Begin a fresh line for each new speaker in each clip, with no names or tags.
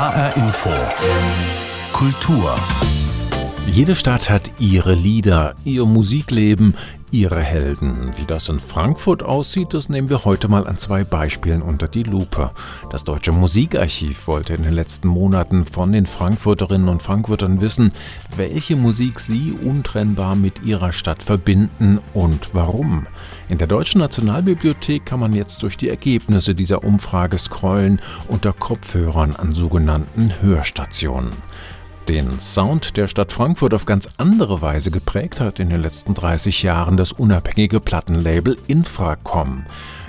HR Info. Kultur.
Jede Stadt hat ihre Lieder, ihr Musikleben, ihre Helden. Wie das in Frankfurt aussieht, das nehmen wir heute mal an zwei Beispielen unter die Lupe. Das Deutsche Musikarchiv wollte in den letzten Monaten von den Frankfurterinnen und Frankfurtern wissen, welche Musik sie untrennbar mit ihrer Stadt verbinden und warum. In der Deutschen Nationalbibliothek kann man jetzt durch die Ergebnisse dieser Umfrage scrollen unter Kopfhörern an sogenannten Hörstationen den Sound der Stadt Frankfurt auf ganz andere Weise geprägt hat in den letzten 30 Jahren das unabhängige Plattenlabel Infracom.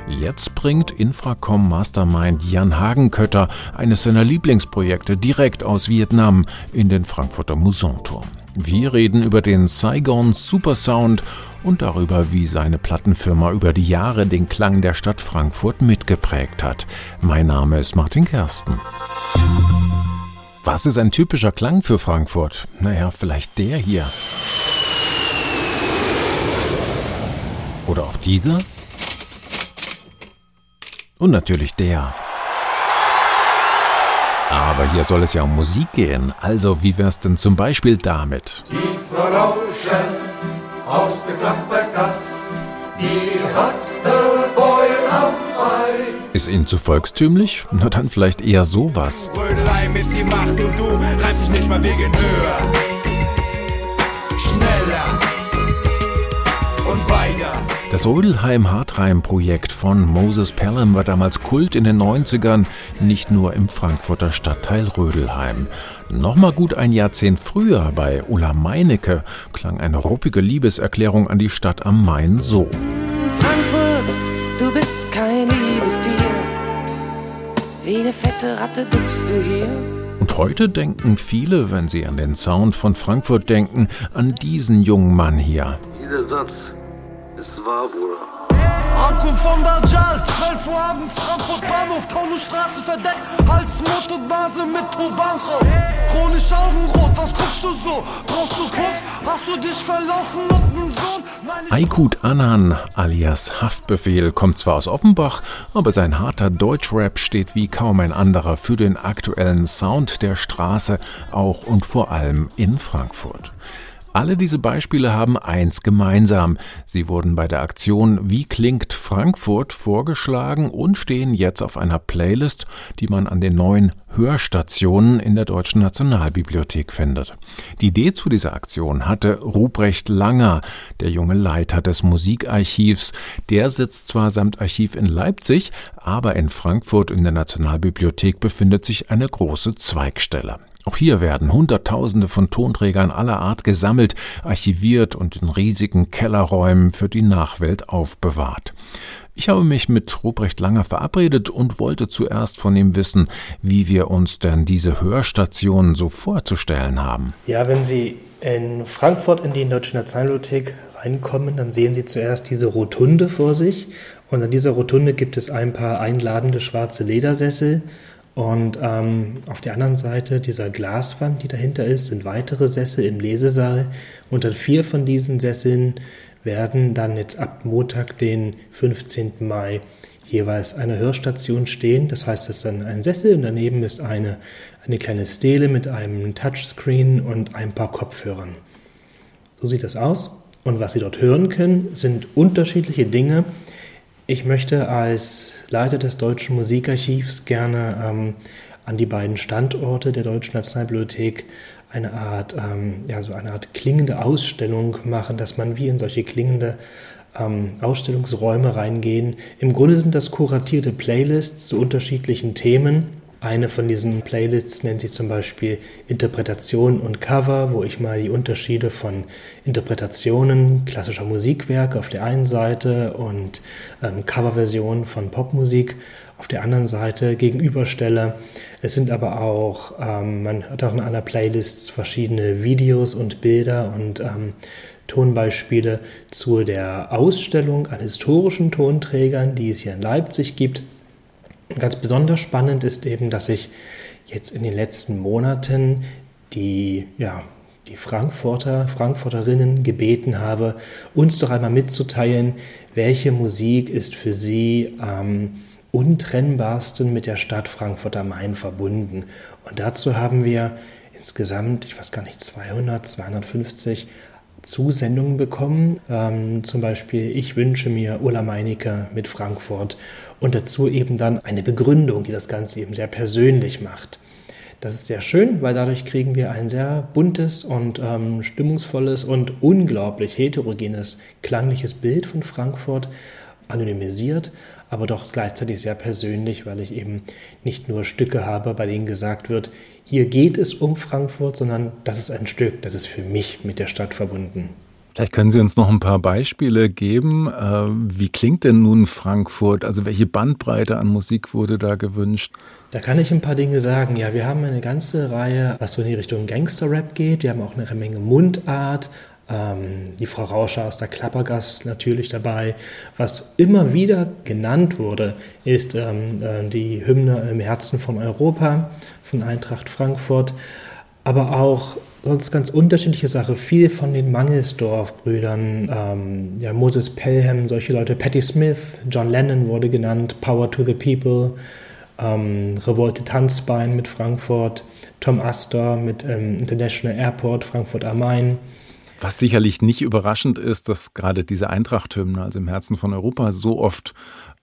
Jetzt bringt Infracom Mastermind Jan Hagenkötter eines seiner Lieblingsprojekte direkt aus Vietnam in den Frankfurter Musanturm. Wir reden über den Saigon Supersound und darüber, wie seine Plattenfirma über die Jahre den Klang der Stadt Frankfurt mitgeprägt hat. Mein Name ist Martin Kersten. Was ist ein typischer Klang für Frankfurt? Naja, vielleicht der hier. Oder auch dieser? Und natürlich der. Aber hier soll es ja um Musik gehen. Also, wie wär's denn zum Beispiel damit?
Die Frau Lauschen aus der Klappergasse, die hat
Ist Ihnen zu volkstümlich? Na dann vielleicht eher sowas.
Rödelheim ist die Macht und du reibst dich nicht mal wegen höher. Schneller und weiter.
Das Rödelheim-Hartreim-Projekt von Moses Pelham war damals Kult in den 90ern, nicht nur im Frankfurter Stadtteil Rödelheim. Nochmal gut ein Jahrzehnt früher bei Ulla Meinecke klang eine ruppige Liebeserklärung an die Stadt am Main so.
Wie eine fette Ratte duckst du hier.
Und heute denken viele, wenn sie an den Sound von Frankfurt denken, an diesen jungen Mann hier.
Jeder Satz ist wahr, Bruder.
Ankunft von Dajjal, 12 Uhr abends, Frankfurt Bahnhof, Taunusstraße verdeckt, Hals, Mund und Nase mit Tubancho. Chronisch Augenrot, was guckst du so? Brauchst du Koks? Hast du dich verlaufen mit nem Sohn?
Aykut Anan alias Haftbefehl kommt zwar aus Offenbach, aber sein harter Deutschrap steht wie kaum ein anderer für den aktuellen Sound der Straße, auch und vor allem in Frankfurt. Alle diese Beispiele haben eins gemeinsam. Sie wurden bei der Aktion Wie klingt Frankfurt vorgeschlagen und stehen jetzt auf einer Playlist, die man an den neuen Hörstationen in der Deutschen Nationalbibliothek findet. Die Idee zu dieser Aktion hatte Ruprecht Langer, der junge Leiter des Musikarchivs. Der sitzt zwar samt Archiv in Leipzig, aber in Frankfurt in der Nationalbibliothek befindet sich eine große Zweigstelle. Auch hier werden Hunderttausende von Tonträgern aller Art gesammelt, archiviert und in riesigen Kellerräumen für die Nachwelt aufbewahrt. Ich habe mich mit Ruprecht Langer verabredet und wollte zuerst von ihm wissen, wie wir uns denn diese Hörstationen so vorzustellen haben.
Ja, wenn Sie in Frankfurt in die Deutsche Nationalbibliothek reinkommen, dann sehen Sie zuerst diese Rotunde vor sich. Und an dieser Rotunde gibt es ein paar einladende schwarze Ledersessel. Und ähm, auf der anderen Seite dieser Glaswand, die dahinter ist, sind weitere Sessel im Lesesaal. Und an vier von diesen Sesseln werden dann jetzt ab Montag, den 15. Mai, jeweils eine Hörstation stehen. Das heißt, es ist dann ein Sessel und daneben ist eine, eine kleine Stele mit einem Touchscreen und ein paar Kopfhörern. So sieht das aus. Und was Sie dort hören können, sind unterschiedliche Dinge. Ich möchte als Leiter des Deutschen Musikarchivs gerne ähm, an die beiden Standorte der Deutschen Nationalbibliothek eine Art, ähm, ja, so eine Art klingende Ausstellung machen, dass man wie in solche klingende ähm, Ausstellungsräume reingehen. Im Grunde sind das kuratierte Playlists zu unterschiedlichen Themen. Eine von diesen Playlists nennt sich zum Beispiel Interpretation und Cover, wo ich mal die Unterschiede von Interpretationen klassischer Musikwerke auf der einen Seite und ähm, Coverversionen von Popmusik auf der anderen Seite gegenüberstelle. Es sind aber auch, ähm, man hat auch in einer Playlist verschiedene Videos und Bilder und ähm, Tonbeispiele zu der Ausstellung an historischen Tonträgern, die es hier in Leipzig gibt. Ganz besonders spannend ist eben, dass ich jetzt in den letzten Monaten die, ja, die Frankfurter, Frankfurterinnen gebeten habe, uns doch einmal mitzuteilen, welche Musik ist für sie ähm, untrennbarsten mit der Stadt Frankfurt am Main verbunden. Und dazu haben wir insgesamt, ich weiß gar nicht, 200, 250 Zusendungen bekommen. Ähm, zum Beispiel, ich wünsche mir Ulla Meinecke mit Frankfurt und dazu eben dann eine Begründung, die das Ganze eben sehr persönlich macht. Das ist sehr schön, weil dadurch kriegen wir ein sehr buntes und ähm, stimmungsvolles und unglaublich heterogenes klangliches Bild von Frankfurt, anonymisiert, aber doch gleichzeitig sehr persönlich, weil ich eben nicht nur Stücke habe, bei denen gesagt wird, hier geht es um Frankfurt, sondern das ist ein Stück, das ist für mich mit der Stadt verbunden.
Vielleicht können Sie uns noch ein paar Beispiele geben. Äh, wie klingt denn nun Frankfurt? Also welche Bandbreite an Musik wurde da gewünscht?
Da kann ich ein paar Dinge sagen. Ja, wir haben eine ganze Reihe, was so in die Richtung Gangster-Rap geht. Wir haben auch eine Menge Mundart, ähm, die Frau Rauscher aus der Klappergast natürlich dabei. Was immer wieder genannt wurde, ist ähm, äh, die Hymne im Herzen von Europa von Eintracht Frankfurt, aber auch sonst ganz unterschiedliche Sachen. Viel von den Mangelsdorf-Brüdern, ähm, ja, Moses Pelham, solche Leute, Patti Smith, John Lennon wurde genannt, Power to the People, ähm, Revolte Tanzbein mit Frankfurt, Tom Astor mit ähm, International Airport, Frankfurt am Main.
Was sicherlich nicht überraschend ist, dass gerade diese Eintracht-Hymne, also im Herzen von Europa, so oft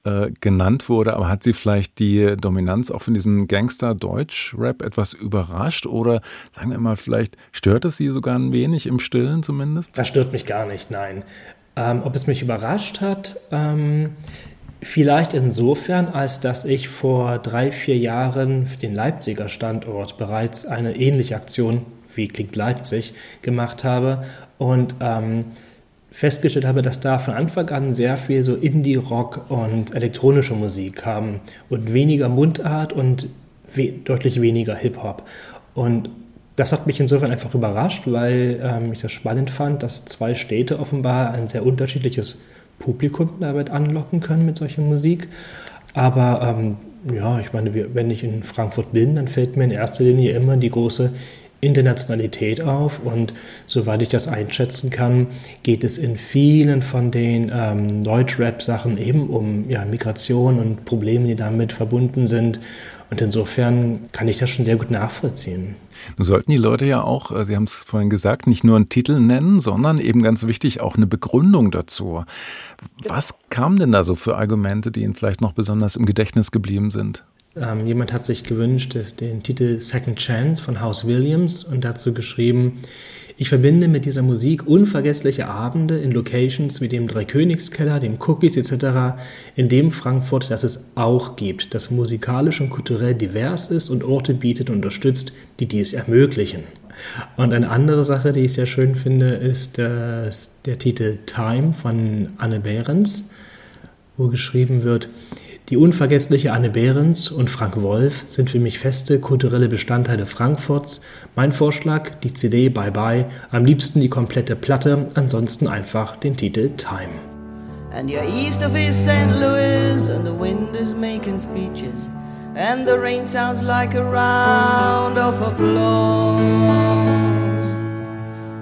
äh, genannt wurde, aber hat sie vielleicht die Dominanz auch von diesem Gangster-Deutsch-Rap etwas überrascht oder sagen wir mal, vielleicht stört es sie sogar ein wenig im Stillen zumindest?
Das stört mich gar nicht, nein. Ähm, ob es mich überrascht hat, ähm, vielleicht insofern, als dass ich vor drei, vier Jahren für den Leipziger Standort bereits eine ähnliche Aktion wie Klingt Leipzig gemacht habe und ähm, festgestellt habe, dass da von Anfang an sehr viel so Indie-Rock und elektronische Musik kam und weniger Mundart und we deutlich weniger Hip-Hop. Und das hat mich insofern einfach überrascht, weil ähm, ich das spannend fand, dass zwei Städte offenbar ein sehr unterschiedliches Publikum damit anlocken können mit solcher Musik. Aber ähm, ja, ich meine, wenn ich in Frankfurt bin, dann fällt mir in erster Linie immer die große Internationalität auf und soweit ich das einschätzen kann, geht es in vielen von den ähm, Deutsch-Rap-Sachen eben um ja, Migration und Probleme, die damit verbunden sind. Und insofern kann ich das schon sehr gut nachvollziehen.
Nun sollten die Leute ja auch, äh, Sie haben es vorhin gesagt, nicht nur einen Titel nennen, sondern eben ganz wichtig auch eine Begründung dazu. Was kamen denn da so für Argumente, die Ihnen vielleicht noch besonders im Gedächtnis geblieben sind?
Ähm, jemand hat sich gewünscht, den Titel Second Chance von House Williams und dazu geschrieben, ich verbinde mit dieser Musik unvergessliche Abende in Locations wie dem Dreikönigskeller, dem Cookies etc., in dem Frankfurt, das es auch gibt, das musikalisch und kulturell divers ist und Orte bietet und unterstützt, die dies ermöglichen. Und eine andere Sache, die ich sehr schön finde, ist äh, der Titel Time von Anne Behrens, wo geschrieben wird, die unvergessliche Anne Behrens und Frank Wolf sind für mich feste kulturelle Bestandteile Frankfurts. Mein Vorschlag, die CD Bye Bye, am liebsten die komplette Platte, ansonsten einfach den Titel Time. And you're east of East St. Louis and the wind is making speeches and the rain sounds like a round of applause.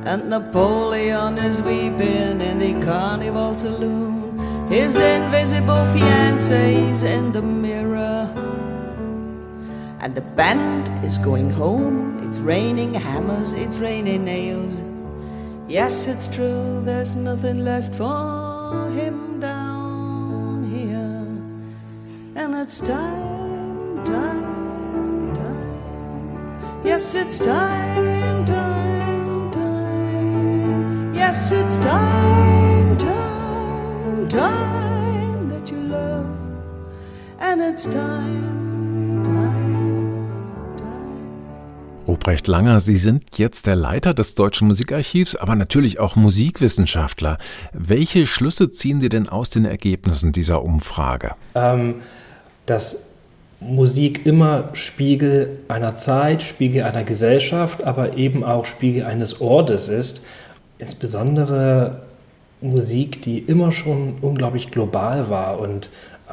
And Napoleon is weeping in the carnival saloon. His invisible fiance's in the mirror. And the band is going home. It's raining hammers, it's raining nails. Yes, it's true, there's nothing left for him down here. And it's time, time, time. Yes, it's time, time, time. Yes, it's time time that you love, and it's time, time, time.
Ruprecht Langer, Sie sind jetzt der Leiter des Deutschen Musikarchivs, aber natürlich auch Musikwissenschaftler. Welche Schlüsse ziehen Sie denn aus den Ergebnissen dieser Umfrage?
Ähm, dass Musik immer Spiegel einer Zeit, Spiegel einer Gesellschaft, aber eben auch Spiegel eines Ortes ist. Insbesondere Musik, die immer schon unglaublich global war und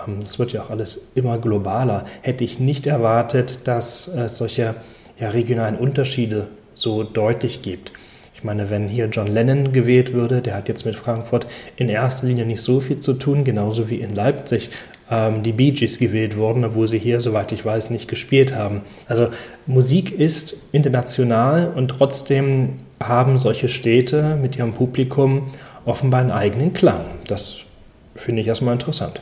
ähm, es wird ja auch alles immer globaler, hätte ich nicht erwartet, dass es solche ja, regionalen Unterschiede so deutlich gibt. Ich meine, wenn hier John Lennon gewählt würde, der hat jetzt mit Frankfurt in erster Linie nicht so viel zu tun, genauso wie in Leipzig ähm, die Bee Gees gewählt wurden, obwohl sie hier, soweit ich weiß, nicht gespielt haben. Also Musik ist international und trotzdem haben solche Städte mit ihrem Publikum offenbar einen eigenen Klang. Das finde ich erstmal interessant.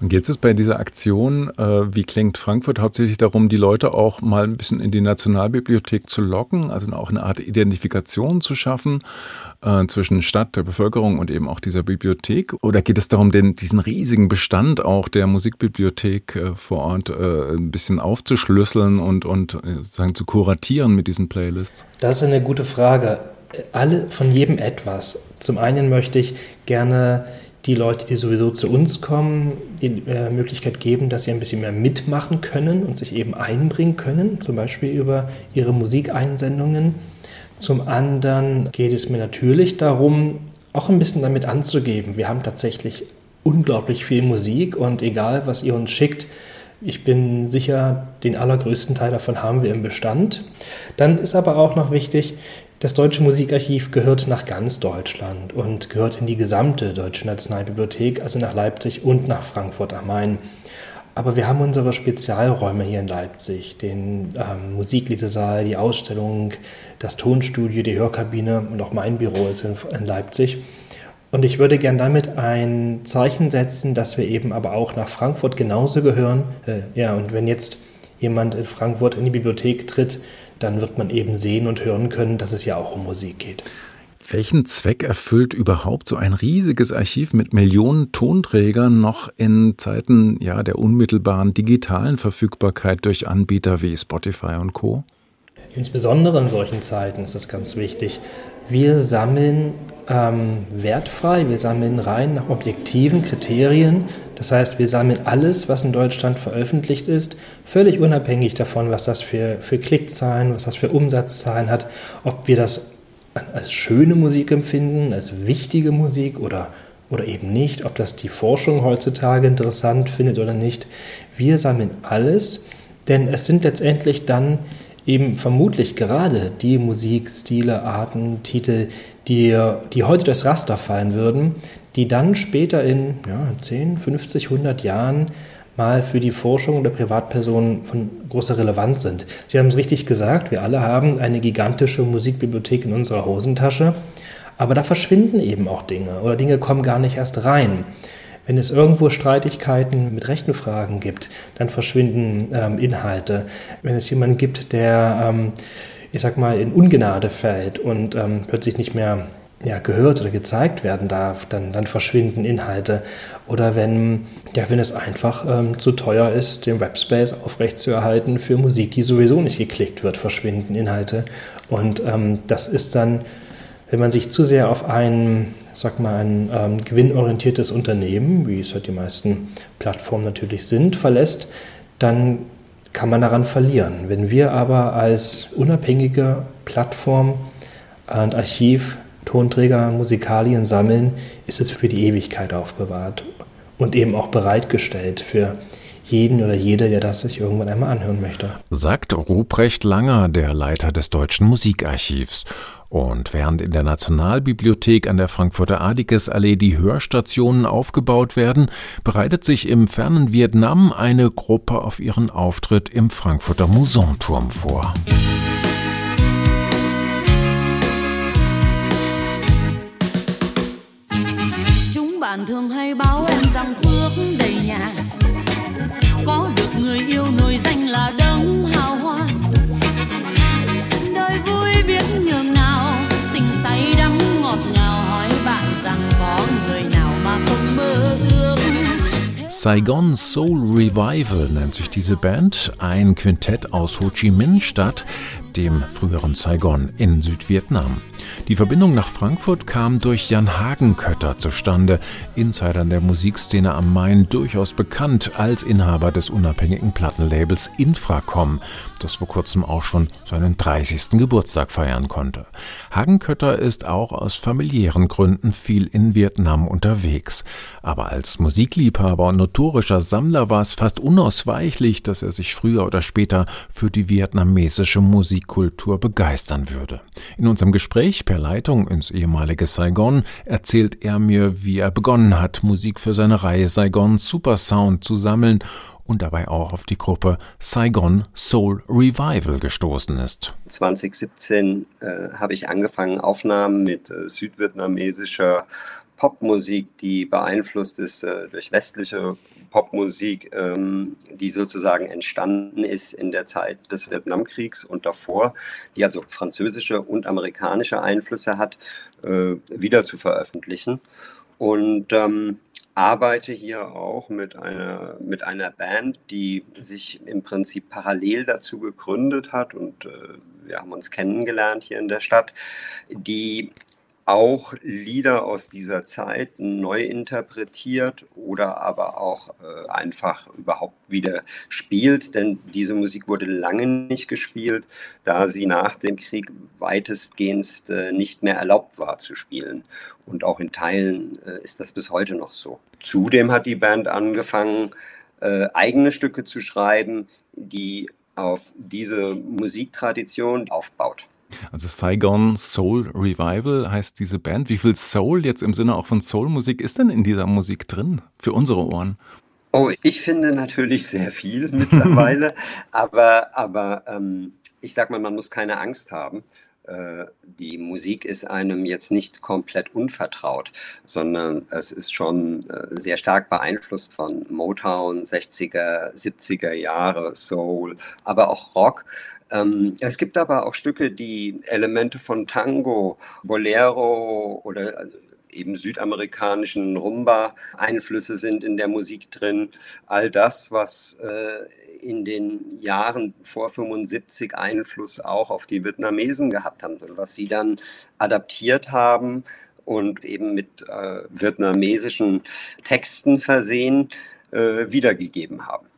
Und geht es bei dieser Aktion, äh, wie klingt Frankfurt, hauptsächlich darum, die Leute auch mal ein bisschen in die Nationalbibliothek zu locken, also auch eine Art Identifikation zu schaffen äh, zwischen Stadt, der Bevölkerung und eben auch dieser Bibliothek? Oder geht es darum, den, diesen riesigen Bestand auch der Musikbibliothek äh, vor Ort äh, ein bisschen aufzuschlüsseln und, und äh, sozusagen zu kuratieren mit diesen Playlists?
Das ist eine gute Frage. Alle von jedem etwas. Zum einen möchte ich gerne die Leute, die sowieso zu uns kommen, die äh, Möglichkeit geben, dass sie ein bisschen mehr mitmachen können und sich eben einbringen können, zum Beispiel über ihre Musikeinsendungen. Zum anderen geht es mir natürlich darum, auch ein bisschen damit anzugeben. Wir haben tatsächlich unglaublich viel Musik und egal, was ihr uns schickt, ich bin sicher, den allergrößten Teil davon haben wir im Bestand. Dann ist aber auch noch wichtig, das Deutsche Musikarchiv gehört nach ganz Deutschland und gehört in die gesamte Deutsche Nationalbibliothek, also nach Leipzig und nach Frankfurt am Main. Aber wir haben unsere Spezialräume hier in Leipzig, den ähm, Musiklesesaal, die Ausstellung, das Tonstudio, die Hörkabine und auch mein Büro ist in, in Leipzig. Und ich würde gern damit ein Zeichen setzen, dass wir eben aber auch nach Frankfurt genauso gehören. Äh, ja, und wenn jetzt jemand in Frankfurt in die Bibliothek tritt, dann wird man eben sehen und hören können, dass es ja auch um Musik geht.
Welchen Zweck erfüllt überhaupt so ein riesiges Archiv mit Millionen Tonträgern noch in Zeiten ja, der unmittelbaren digitalen Verfügbarkeit durch Anbieter wie Spotify und Co?
Insbesondere in solchen Zeiten ist es ganz wichtig. Wir sammeln ähm, wertfrei, wir sammeln rein nach objektiven Kriterien. Das heißt, wir sammeln alles, was in Deutschland veröffentlicht ist, völlig unabhängig davon, was das für, für Klickzahlen, was das für Umsatzzahlen hat, ob wir das als schöne Musik empfinden, als wichtige Musik oder, oder eben nicht, ob das die Forschung heutzutage interessant findet oder nicht. Wir sammeln alles, denn es sind letztendlich dann eben vermutlich gerade die Musikstile, Arten, Titel, die, die heute durchs Raster fallen würden, die dann später in ja, 10, 50, 100 Jahren mal für die Forschung der Privatpersonen von großer Relevanz sind. Sie haben es richtig gesagt, wir alle haben eine gigantische Musikbibliothek in unserer Hosentasche, aber da verschwinden eben auch Dinge oder Dinge kommen gar nicht erst rein. Wenn es irgendwo Streitigkeiten mit rechten Fragen gibt, dann verschwinden ähm, Inhalte. Wenn es jemanden gibt, der, ähm, ich sag mal, in Ungnade fällt und ähm, plötzlich nicht mehr ja, gehört oder gezeigt werden darf, dann, dann verschwinden Inhalte. Oder wenn, ja, wenn es einfach ähm, zu teuer ist, den Webspace aufrechtzuerhalten für Musik, die sowieso nicht geklickt wird, verschwinden Inhalte. Und ähm, das ist dann, wenn man sich zu sehr auf einen sag mal, ein ähm, gewinnorientiertes Unternehmen, wie es halt die meisten Plattformen natürlich sind, verlässt, dann kann man daran verlieren. Wenn wir aber als unabhängige Plattform und Archiv Tonträger, Musikalien sammeln, ist es für die Ewigkeit aufbewahrt und eben auch bereitgestellt für jeden oder jede, der das sich irgendwann einmal anhören möchte.
Sagt Ruprecht Langer, der Leiter des Deutschen Musikarchivs. Und während in der Nationalbibliothek an der Frankfurter Adigesallee die Hörstationen aufgebaut werden, bereitet sich im fernen Vietnam eine Gruppe auf ihren Auftritt im Frankfurter Musanturm vor.
Chúng Có được người yêu nổi danh là đấng hào hoa Đời vui
Saigon Soul Revival nennt sich diese Band, ein Quintett aus Ho Chi Minh-Stadt, dem früheren Saigon in Südvietnam. Die Verbindung nach Frankfurt kam durch Jan Hagenkötter zustande, Insider der Musikszene am Main durchaus bekannt als Inhaber des unabhängigen Plattenlabels Infracom, das vor kurzem auch schon seinen 30. Geburtstag feiern konnte. Hagenkötter ist auch aus familiären Gründen viel in Vietnam unterwegs. Aber als Musikliebhaber und notorischer Sammler war es fast unausweichlich, dass er sich früher oder später für die vietnamesische Musik Musikkultur begeistern würde. In unserem Gespräch per Leitung ins ehemalige Saigon erzählt er mir, wie er begonnen hat, Musik für seine Reihe Saigon Super Sound zu sammeln und dabei auch auf die Gruppe Saigon Soul Revival gestoßen ist.
2017 äh, habe ich angefangen, Aufnahmen mit äh, südvietnamesischer Popmusik, die beeinflusst ist äh, durch westliche Popmusik, ähm, die sozusagen entstanden ist in der Zeit des Vietnamkriegs und davor, die also französische und amerikanische Einflüsse hat, äh, wieder zu veröffentlichen. Und ähm, arbeite hier auch mit einer, mit einer Band, die sich im Prinzip parallel dazu gegründet hat und äh, wir haben uns kennengelernt hier in der Stadt, die auch Lieder aus dieser Zeit neu interpretiert oder aber auch äh, einfach überhaupt wieder spielt, denn diese Musik wurde lange nicht gespielt, da sie nach dem Krieg weitestgehend äh, nicht mehr erlaubt war zu spielen. Und auch in Teilen äh, ist das bis heute noch so. Zudem hat die Band angefangen, äh, eigene Stücke zu schreiben, die auf diese Musiktradition aufbaut.
Also Saigon Soul Revival heißt diese Band. Wie viel Soul jetzt im Sinne auch von Soul-Musik ist denn in dieser Musik drin für unsere Ohren?
Oh, ich finde natürlich sehr viel mittlerweile, aber, aber ähm, ich sag mal, man muss keine Angst haben. Äh, die Musik ist einem jetzt nicht komplett unvertraut, sondern es ist schon äh, sehr stark beeinflusst von Motown, 60er, 70er Jahre, Soul, aber auch Rock. Ähm, es gibt aber auch Stücke, die Elemente von Tango, Bolero oder äh, eben südamerikanischen Rumba-Einflüsse sind in der Musik drin. All das, was äh, in den Jahren vor 75 Einfluss auch auf die Vietnamesen gehabt haben, was sie dann adaptiert haben und eben mit äh, vietnamesischen Texten versehen äh, wiedergegeben haben.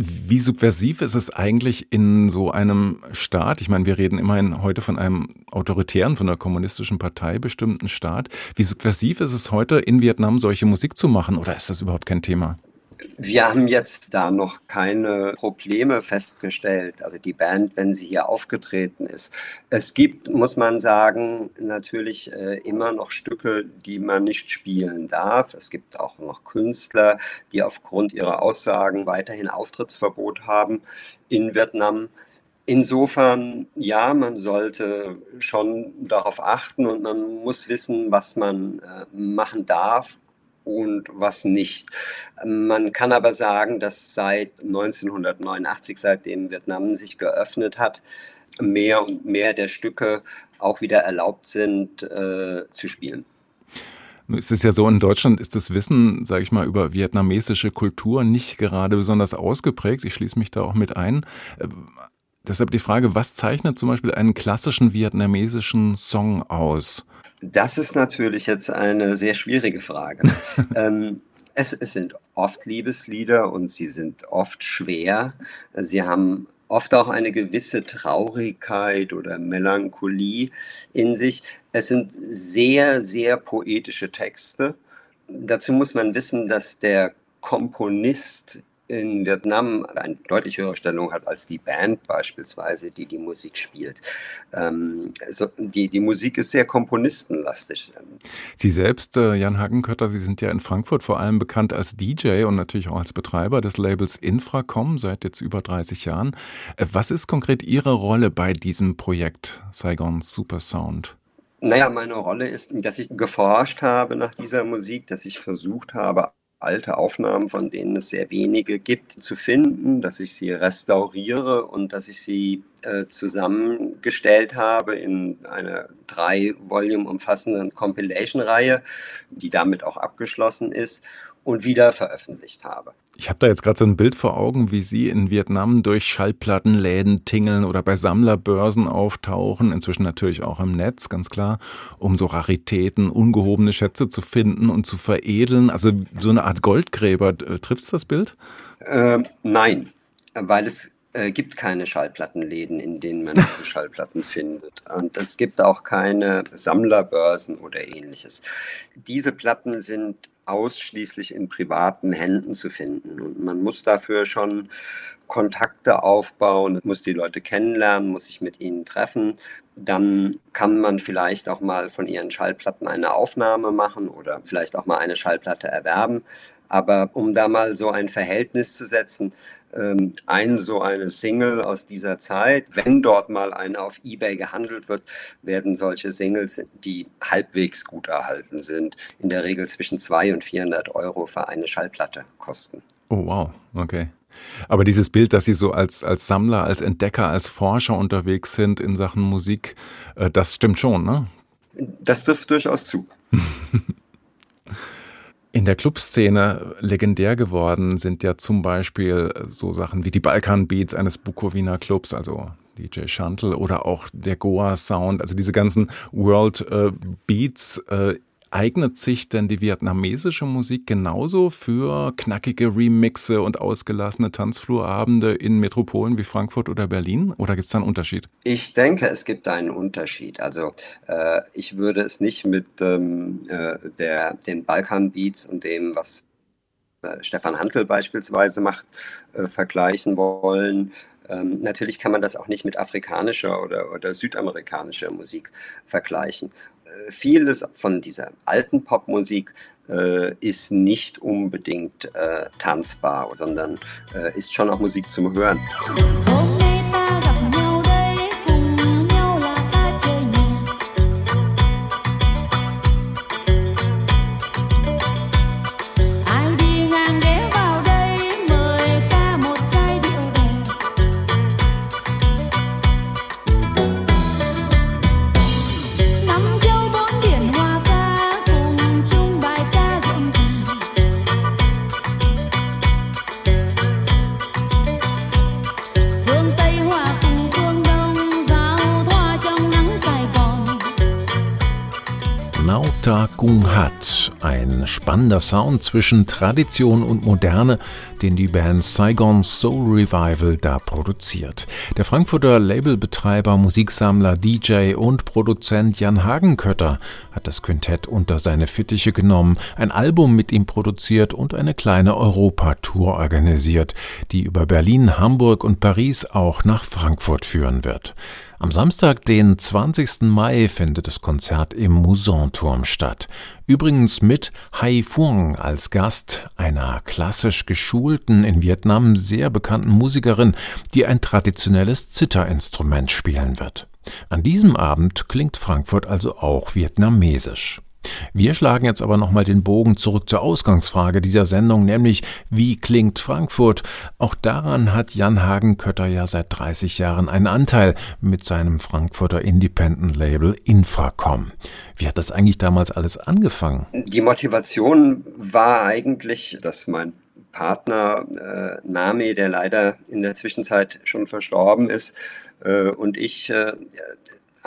Wie subversiv ist es eigentlich in so einem Staat? Ich meine, wir reden immerhin heute von einem autoritären, von einer kommunistischen Partei bestimmten Staat. Wie subversiv ist es heute in Vietnam, solche Musik zu machen oder ist das überhaupt kein Thema?
Wir haben jetzt da noch keine Probleme festgestellt, also die Band, wenn sie hier aufgetreten ist. Es gibt, muss man sagen, natürlich äh, immer noch Stücke, die man nicht spielen darf. Es gibt auch noch Künstler, die aufgrund ihrer Aussagen weiterhin Auftrittsverbot haben in Vietnam. Insofern, ja, man sollte schon darauf achten und man muss wissen, was man äh, machen darf und was nicht. Man kann aber sagen, dass seit 1989, seitdem Vietnam sich geöffnet hat, mehr und mehr der Stücke auch wieder erlaubt sind äh, zu spielen.
Es ist ja so, in Deutschland ist das Wissen, sage ich mal, über vietnamesische Kultur nicht gerade besonders ausgeprägt. Ich schließe mich da auch mit ein. Äh, deshalb die Frage, was zeichnet zum Beispiel einen klassischen vietnamesischen Song aus?
Das ist natürlich jetzt eine sehr schwierige Frage. ähm, es, es sind oft Liebeslieder und sie sind oft schwer. Sie haben oft auch eine gewisse Traurigkeit oder Melancholie in sich. Es sind sehr, sehr poetische Texte. Dazu muss man wissen, dass der Komponist in Vietnam eine deutlich höhere Stellung hat als die Band beispielsweise, die die Musik spielt. Ähm, also die, die Musik ist sehr komponistenlastig.
Sie selbst, äh, Jan Hagenkötter, Sie sind ja in Frankfurt vor allem bekannt als DJ und natürlich auch als Betreiber des Labels Infracom seit jetzt über 30 Jahren. Äh, was ist konkret Ihre Rolle bei diesem Projekt Saigon Super Sound?
Naja, meine Rolle ist, dass ich geforscht habe nach dieser Musik, dass ich versucht habe, alte Aufnahmen, von denen es sehr wenige gibt, zu finden, dass ich sie restauriere und dass ich sie äh, zusammengestellt habe in einer drei Volume umfassenden Compilation-Reihe, die damit auch abgeschlossen ist und wieder veröffentlicht habe.
Ich habe da jetzt gerade so ein Bild vor Augen, wie Sie in Vietnam durch Schallplattenläden tingeln oder bei Sammlerbörsen auftauchen, inzwischen natürlich auch im Netz, ganz klar, um so Raritäten, ungehobene Schätze zu finden und zu veredeln. Also so eine Art Goldgräber. Äh, Trifft es das Bild?
Ähm, nein, weil es äh, gibt keine Schallplattenläden, in denen man diese Schallplatten findet. Und es gibt auch keine Sammlerbörsen oder ähnliches. Diese Platten sind ausschließlich in privaten Händen zu finden. Und man muss dafür schon Kontakte aufbauen, muss die Leute kennenlernen, muss sich mit ihnen treffen. Dann kann man vielleicht auch mal von ihren Schallplatten eine Aufnahme machen oder vielleicht auch mal eine Schallplatte erwerben. Aber um da mal so ein Verhältnis zu setzen, ähm, ein so eine Single aus dieser Zeit, wenn dort mal eine auf eBay gehandelt wird, werden solche Singles, die halbwegs gut erhalten sind, in der Regel zwischen 200 und 400 Euro für eine Schallplatte kosten.
Oh wow, okay. Aber dieses Bild, dass Sie so als, als Sammler, als Entdecker, als Forscher unterwegs sind in Sachen Musik, äh, das stimmt schon, ne?
Das trifft durchaus zu.
In der Clubszene legendär geworden sind ja zum Beispiel so Sachen wie die Balkan-Beats eines Bukowina Clubs, also DJ Chantel oder auch der Goa Sound, also diese ganzen World äh, Beats äh, Eignet sich denn die vietnamesische Musik genauso für knackige Remixe und ausgelassene Tanzflurabende in Metropolen wie Frankfurt oder Berlin? Oder gibt es da einen Unterschied?
Ich denke, es gibt einen Unterschied. Also äh, ich würde es nicht mit ähm, äh, der, den Balkan-Beats und dem, was äh, Stefan Hankel beispielsweise macht, äh, vergleichen wollen. Ähm, natürlich kann man das auch nicht mit afrikanischer oder, oder südamerikanischer Musik vergleichen vieles von dieser alten Popmusik äh, ist nicht unbedingt äh, tanzbar, sondern äh, ist schon auch Musik zum Hören.
Gung Hat, ein spannender Sound zwischen Tradition und Moderne, den die Band Saigon Soul Revival da produziert. Der Frankfurter Labelbetreiber, Musiksammler, DJ und Produzent Jan Hagenkötter hat das Quintett unter seine Fittiche genommen, ein Album mit ihm produziert und eine kleine Europatour organisiert, die über Berlin, Hamburg und Paris auch nach Frankfurt führen wird. Am Samstag, den 20. Mai, findet das Konzert im Musanturm statt. Übrigens mit Hai Phuong als Gast, einer klassisch geschulten, in Vietnam sehr bekannten Musikerin, die ein traditionelles Zitterinstrument spielen wird. An diesem Abend klingt Frankfurt also auch vietnamesisch. Wir schlagen jetzt aber nochmal den Bogen zurück zur Ausgangsfrage dieser Sendung, nämlich wie klingt Frankfurt? Auch daran hat Jan Hagenkötter ja seit 30 Jahren einen Anteil mit seinem Frankfurter Independent Label Infracom. Wie hat das eigentlich damals alles angefangen?
Die Motivation war eigentlich, dass mein Partner äh, Name, der leider in der Zwischenzeit schon verstorben ist, äh, und ich äh,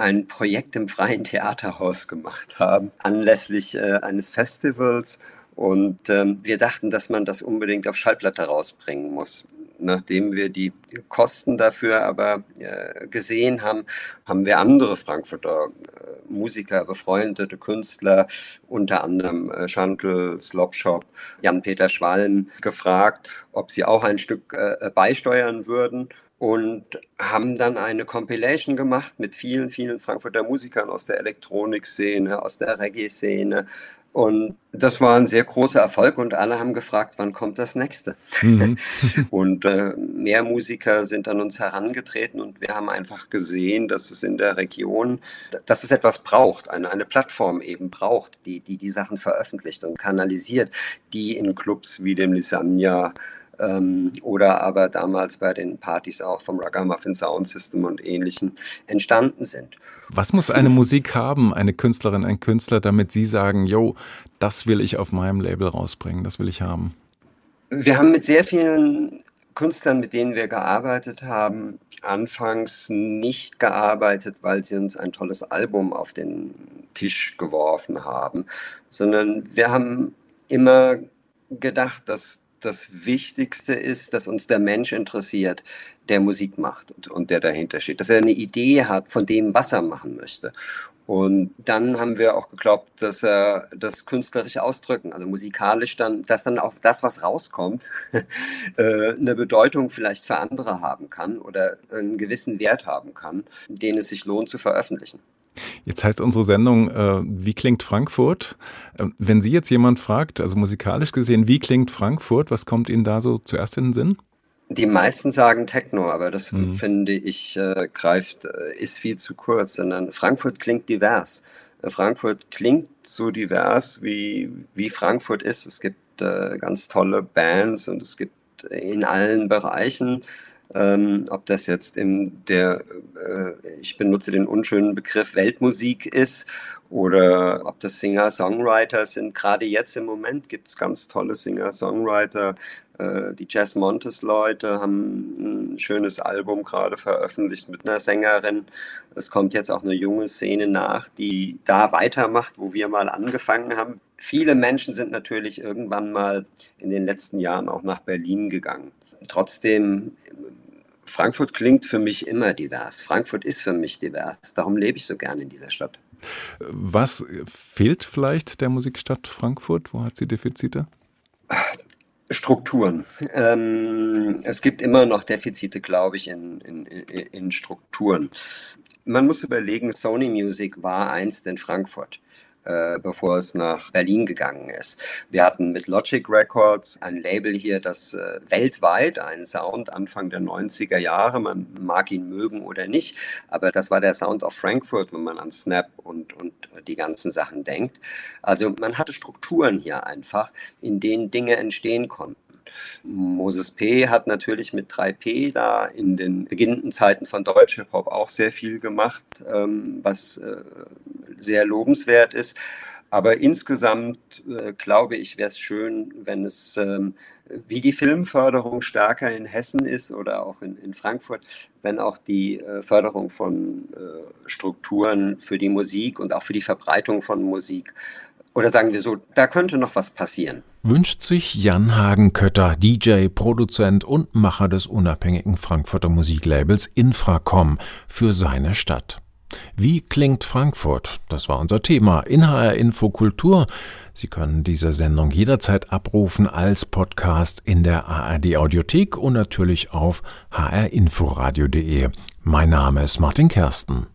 ein Projekt im Freien Theaterhaus gemacht haben, anlässlich äh, eines Festivals. Und ähm, wir dachten, dass man das unbedingt auf Schallplatte rausbringen muss. Nachdem wir die Kosten dafür aber äh, gesehen haben, haben wir andere Frankfurter äh, Musiker, befreundete Künstler, unter anderem äh, Schantel, Slopshop, Jan-Peter Schwalm, gefragt, ob sie auch ein Stück äh, beisteuern würden und haben dann eine Compilation gemacht mit vielen, vielen Frankfurter Musikern aus der Elektronikszene, aus der Reggae-Szene. Und das war ein sehr großer Erfolg und alle haben gefragt, wann kommt das nächste? Mhm. und äh, mehr Musiker sind an uns herangetreten und wir haben einfach gesehen, dass es in der Region, dass es etwas braucht, eine, eine Plattform eben braucht, die, die die Sachen veröffentlicht und kanalisiert, die in Clubs wie dem Lisania ähm, oder aber damals bei den Partys auch vom Ragamuffin Sound System und ähnlichen entstanden sind.
Was muss eine Musik haben, eine Künstlerin, ein Künstler, damit Sie sagen, yo, das will ich auf meinem Label rausbringen, das will ich haben?
Wir haben mit sehr vielen Künstlern, mit denen wir gearbeitet haben, anfangs nicht gearbeitet, weil sie uns ein tolles Album auf den Tisch geworfen haben, sondern wir haben immer gedacht, dass das Wichtigste ist, dass uns der Mensch interessiert, der Musik macht und, und der dahinter steht, dass er eine Idee hat von dem, was er machen möchte. Und dann haben wir auch geglaubt, dass er das künstlerisch ausdrücken, also musikalisch dann, dass dann auch das, was rauskommt, äh, eine Bedeutung vielleicht für andere haben kann oder einen gewissen Wert haben kann, den es sich lohnt zu veröffentlichen.
Jetzt heißt unsere Sendung, äh, wie klingt Frankfurt? Äh, wenn Sie jetzt jemand fragt, also musikalisch gesehen, wie klingt Frankfurt, was kommt Ihnen da so zuerst in den Sinn?
Die meisten sagen Techno, aber das mhm. finde ich äh, greift, äh, ist viel zu kurz, sondern Frankfurt klingt divers. Äh, Frankfurt klingt so divers, wie, wie Frankfurt ist. Es gibt äh, ganz tolle Bands und es gibt in allen Bereichen ähm, ob das jetzt in der, äh, ich benutze den unschönen Begriff Weltmusik ist oder ob das Singer-Songwriter sind. Gerade jetzt im Moment gibt es ganz tolle Singer-Songwriter. Äh, die Jazz Montes-Leute haben ein schönes Album gerade veröffentlicht mit einer Sängerin. Es kommt jetzt auch eine junge Szene nach, die da weitermacht, wo wir mal angefangen haben. Viele Menschen sind natürlich irgendwann mal in den letzten Jahren auch nach Berlin gegangen. Trotzdem Frankfurt klingt für mich immer divers. Frankfurt ist für mich divers. Darum lebe ich so gerne in dieser Stadt.
Was fehlt vielleicht der Musikstadt Frankfurt? Wo hat sie Defizite?
Strukturen. Ähm, es gibt immer noch Defizite, glaube ich, in, in, in Strukturen. Man muss überlegen, Sony Music war einst in Frankfurt. Äh, bevor es nach Berlin gegangen ist. Wir hatten mit Logic Records ein Label hier, das äh, weltweit einen Sound Anfang der 90er Jahre, man mag ihn mögen oder nicht, aber das war der Sound of Frankfurt, wenn man an Snap und, und die ganzen Sachen denkt. Also man hatte Strukturen hier einfach, in denen Dinge entstehen konnten. Moses P. hat natürlich mit 3P da in den beginnenden Zeiten von Deutsch Hip Hop auch sehr viel gemacht, ähm, was äh, sehr lobenswert ist. Aber insgesamt äh, glaube ich, wäre es schön, wenn es ähm, wie die Filmförderung stärker in Hessen ist oder auch in, in Frankfurt, wenn auch die äh, Förderung von äh, Strukturen für die Musik und auch für die Verbreitung von Musik oder sagen wir so, da könnte noch was passieren.
Wünscht sich Jan Hagenkötter, DJ, Produzent und Macher des unabhängigen Frankfurter Musiklabels Infracom für seine Stadt. Wie klingt Frankfurt? Das war unser Thema in HR Info Kultur. Sie können diese Sendung jederzeit abrufen als Podcast in der ARD Audiothek und natürlich auf hrinforadio.de. Mein Name ist Martin Kersten.